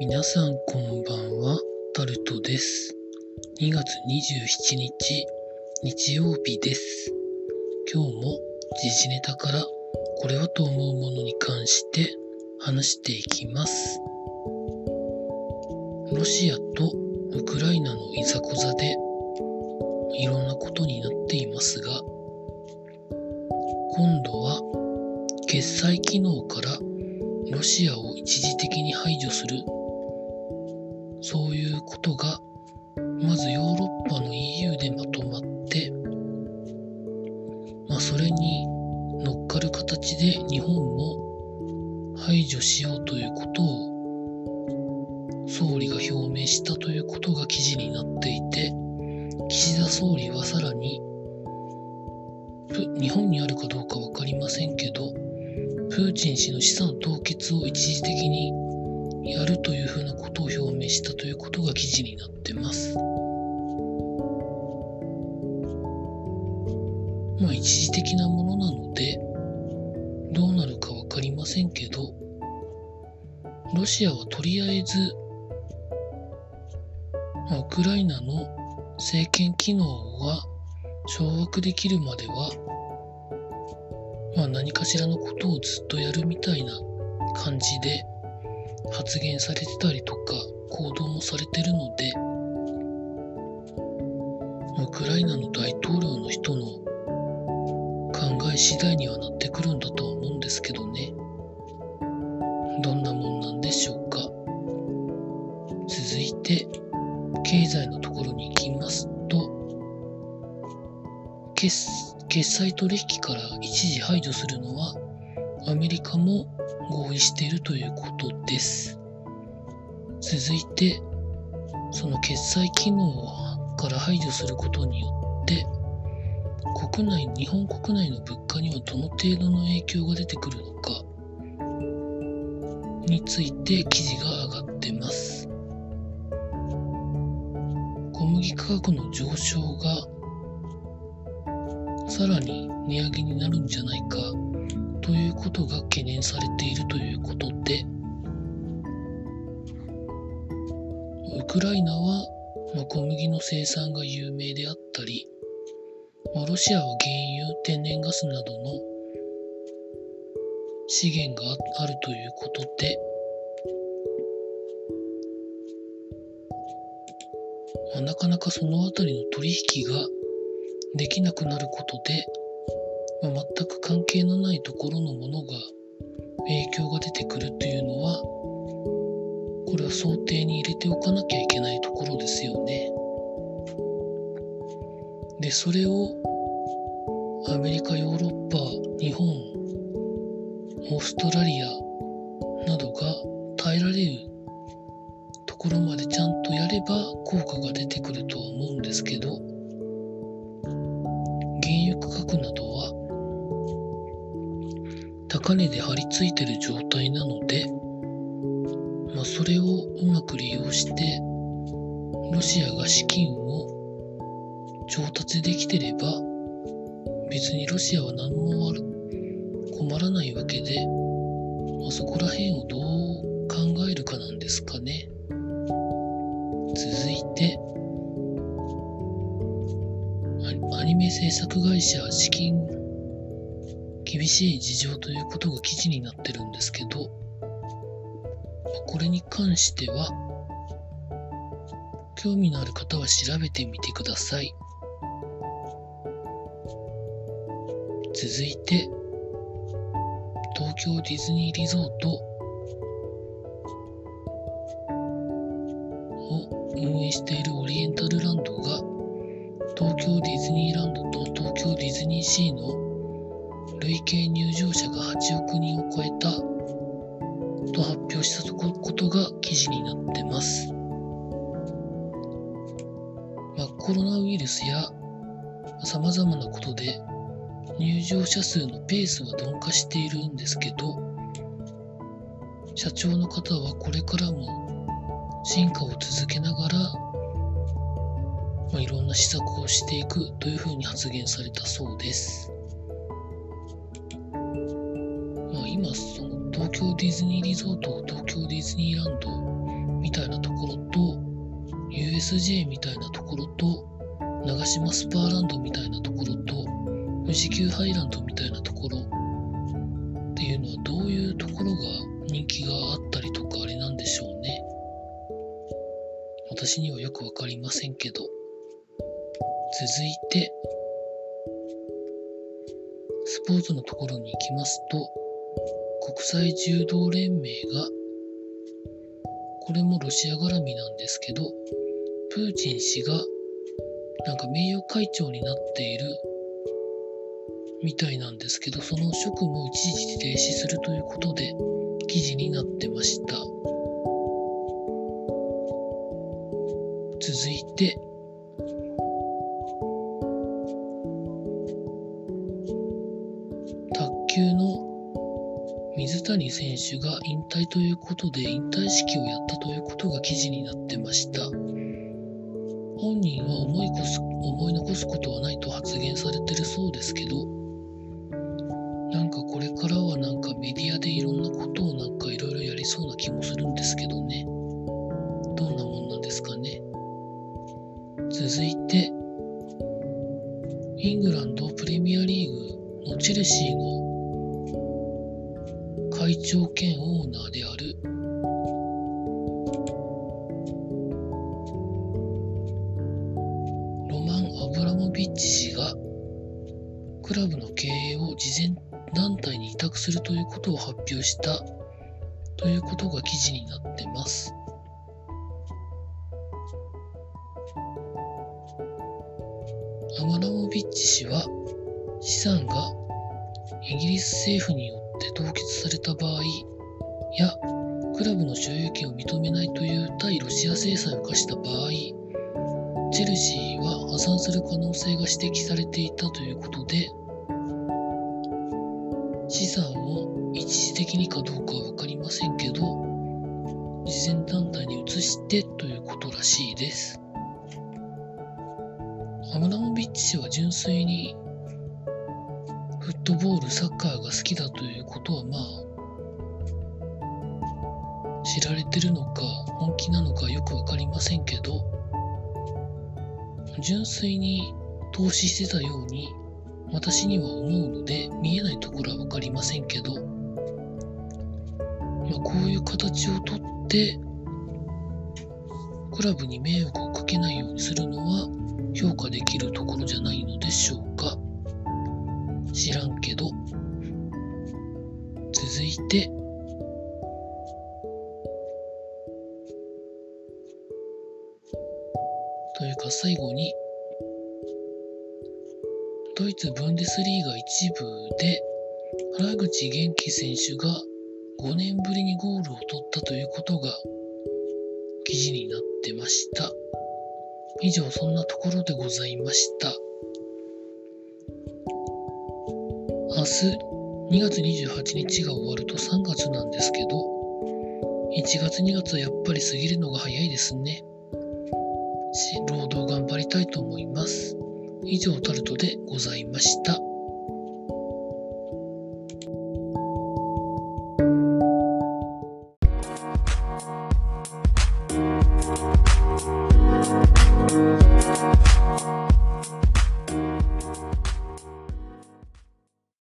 皆さんこんばんは、タルトです。2月27日、日曜日です。今日も時事ネタからこれはと思うものに関して話していきます。ロシアとウクライナのいざこざでいろんなことになっていますが、今度は決済機能からロシアを一時的に排除することがまずヨーロッパの EU でまとまってまあそれに乗っかる形で日本も排除しようということを総理が表明したということが記事になっていて岸田総理はさらに日本にあるかどうか分かりませんけどプーチン氏の資産凍結を一時的にやるというふうなことを表明したということが記事になってます。まあ一時的なものなのでどうなるか分かりませんけどロシアはとりあえず、ウクライナの政権機能は掌握できるまではまあ何かしらのことをずっとやるみたいな感じで発言されてたりとか行動もされてるのでウクライナの大統領の人の考え次第にはなってくるんだとは思うんですけどね。どんなもんなんでしょうか。続いて経済のところに行きますと決決済取引から一時排除するのはアメリカも合意しているということです。続いて、その決済機能から排除することによって、国内、日本国内の物価にはどの程度の影響が出てくるのかについて記事が上がってます。小麦価格の上昇がさらに値上げになるんじゃないかということが懸念されているということでウクライナは、ま、小麦の生産が有名であったり、ま、ロシアは原油天然ガスなどの資源があるということでま、なかなかそのあたりの取引ができなくなることで、まあ、全く関係のないところのものが影響が出てくるというのはこれは想定に入れておかなきゃいけないところですよね。でそれをアメリカヨーロッパ日本オーストラリアなどが耐えられるところまでちゃんとやれば効果が出てくるとは思うんですけど高値で張り付いてる状態なので、まあ、それをうまく利用してロシアが資金を調達できてれば別にロシアは何も困らないわけで、まあ、そこら辺をどう考えるかなんですかね。続いてアニメ制作会社資金厳しい事情ということが記事になってるんですけどこれに関しては興味のある方は調べてみてください。続いて東京ディズニーリゾートを運営しているオリエンタルランドが東京ディズニーランドと東京ディズニーシーの累計入場者が8億人を超えたと発表したことが記事になってます。まあ、コロナウイルスや様々なことで入場者数のペースは鈍化しているんですけど社長の方はこれからも進化を続けながら、まあ、いろんな施策をしていくというふうに発言されたそうです。今、その東京ディズニーリゾート、東京ディズニーランドみたいなところと USJ みたいなところと長島スパーランドみたいなところと富士急ハイランドみたいなところっていうのはどういうところが人気があったりとかあれなんでしょうね。私にはよくわかりませんけど続いてスポーツのところに行きますと国際柔道連盟がこれもロシア絡みなんですけどプーチン氏がなんか名誉会長になっているみたいなんですけど、その職務を一時停止するということで記事になってました。続いて、谷選手が引退ということで引退式をやったということが記事になってました。本人は思いこす思い残すことはないと発言されてるそうですけど、なんかこれからはなんかメディアでいろんなことをなんかいろいろやりそうな気もするんですけどね。どんなもんなんですかね。続いて、イングランドプレミアリーグのチェルシーの会長兼オーナーであるロマン・アブラモビッチ氏がクラブの経営を慈善団体に委託するということを発表したということが記事になってます。アマラモビッチ氏は資産がイギリス政府によってって凍結された場合やクラブの所有権を認めないという対ロシア制裁を課した場合チェルシーは破産する可能性が指摘されていたということで、資産を一時的にかどうかは分かりませんけど、慈善団体に移してということらしいです。アムラモビッチ氏は純粋にフットボール、サッカーが好きだということはまあ知られてるのか本気なのかよく分かりませんけど純粋に投資してたように私には思うので見えないところは分かりませんけど、まあ、こういう形をとってクラブに迷惑をかけないようにするのは評価できるところじゃないのでしょうか。知らんけど続いてというか最後に、ドイツブンデスリーガ一部で原口元気選手が5年ぶりにゴールを取ったということが記事になってました。以上そんなところでございました。明日2月28日が終わると3月なんですけど、1月2月はやっぱり過ぎるのが早いですね。労働頑張りたいと思います。以上タルトでございました。